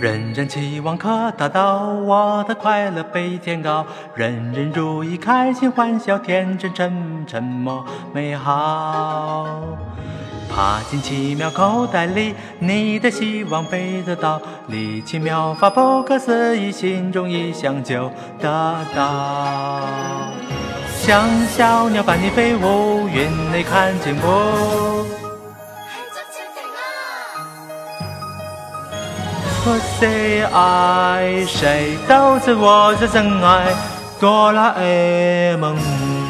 人人期望可达到，我的快乐被天高，人人如意开心欢笑，天真沉沉默美好。爬进奇妙口袋里，你的希望被得到，力气妙法不可思议，心中一想就得到。像小鸟伴你飞舞，云里看见过。谁爱谁都是我的真爱，哆啦 A 梦。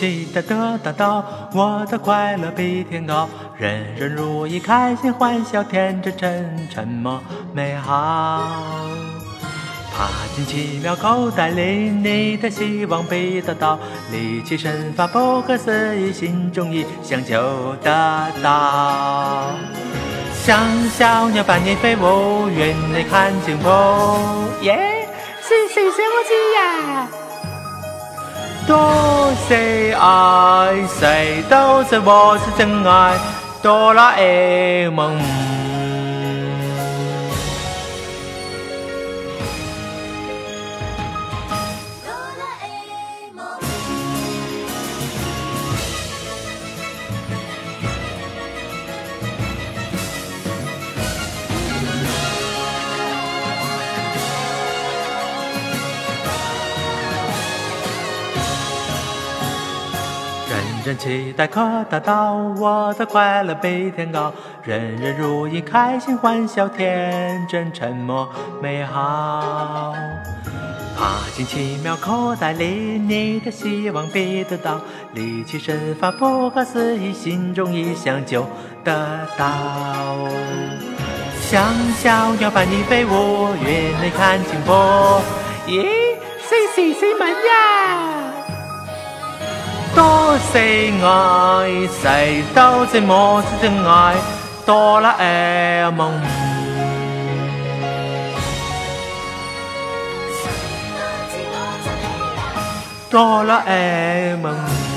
期待得到到，我的快乐比天高，人人如意，开心欢笑，天真真，沉默美好。爬进奇妙口袋里，你的希望比得到，力气身法不可思议，心中一想就得到。像小鸟般，你飞，舞，愿你看见我耶，是谁说我去呀？多少爱，谁都说我是真爱。多啦 A 梦。真期待可达到，我的快乐比天高，人人如意开心欢笑，天真、沉默、美好。爬进奇妙口袋里，你的希望必得到，力气神法不可思议，心中一想就得到。像小鸟伴你飞舞，云里看清波。咦，谁谁谁门呀？多四愛，誰都是我真正愛，哆啦 A 夢。哆啦 A 夢。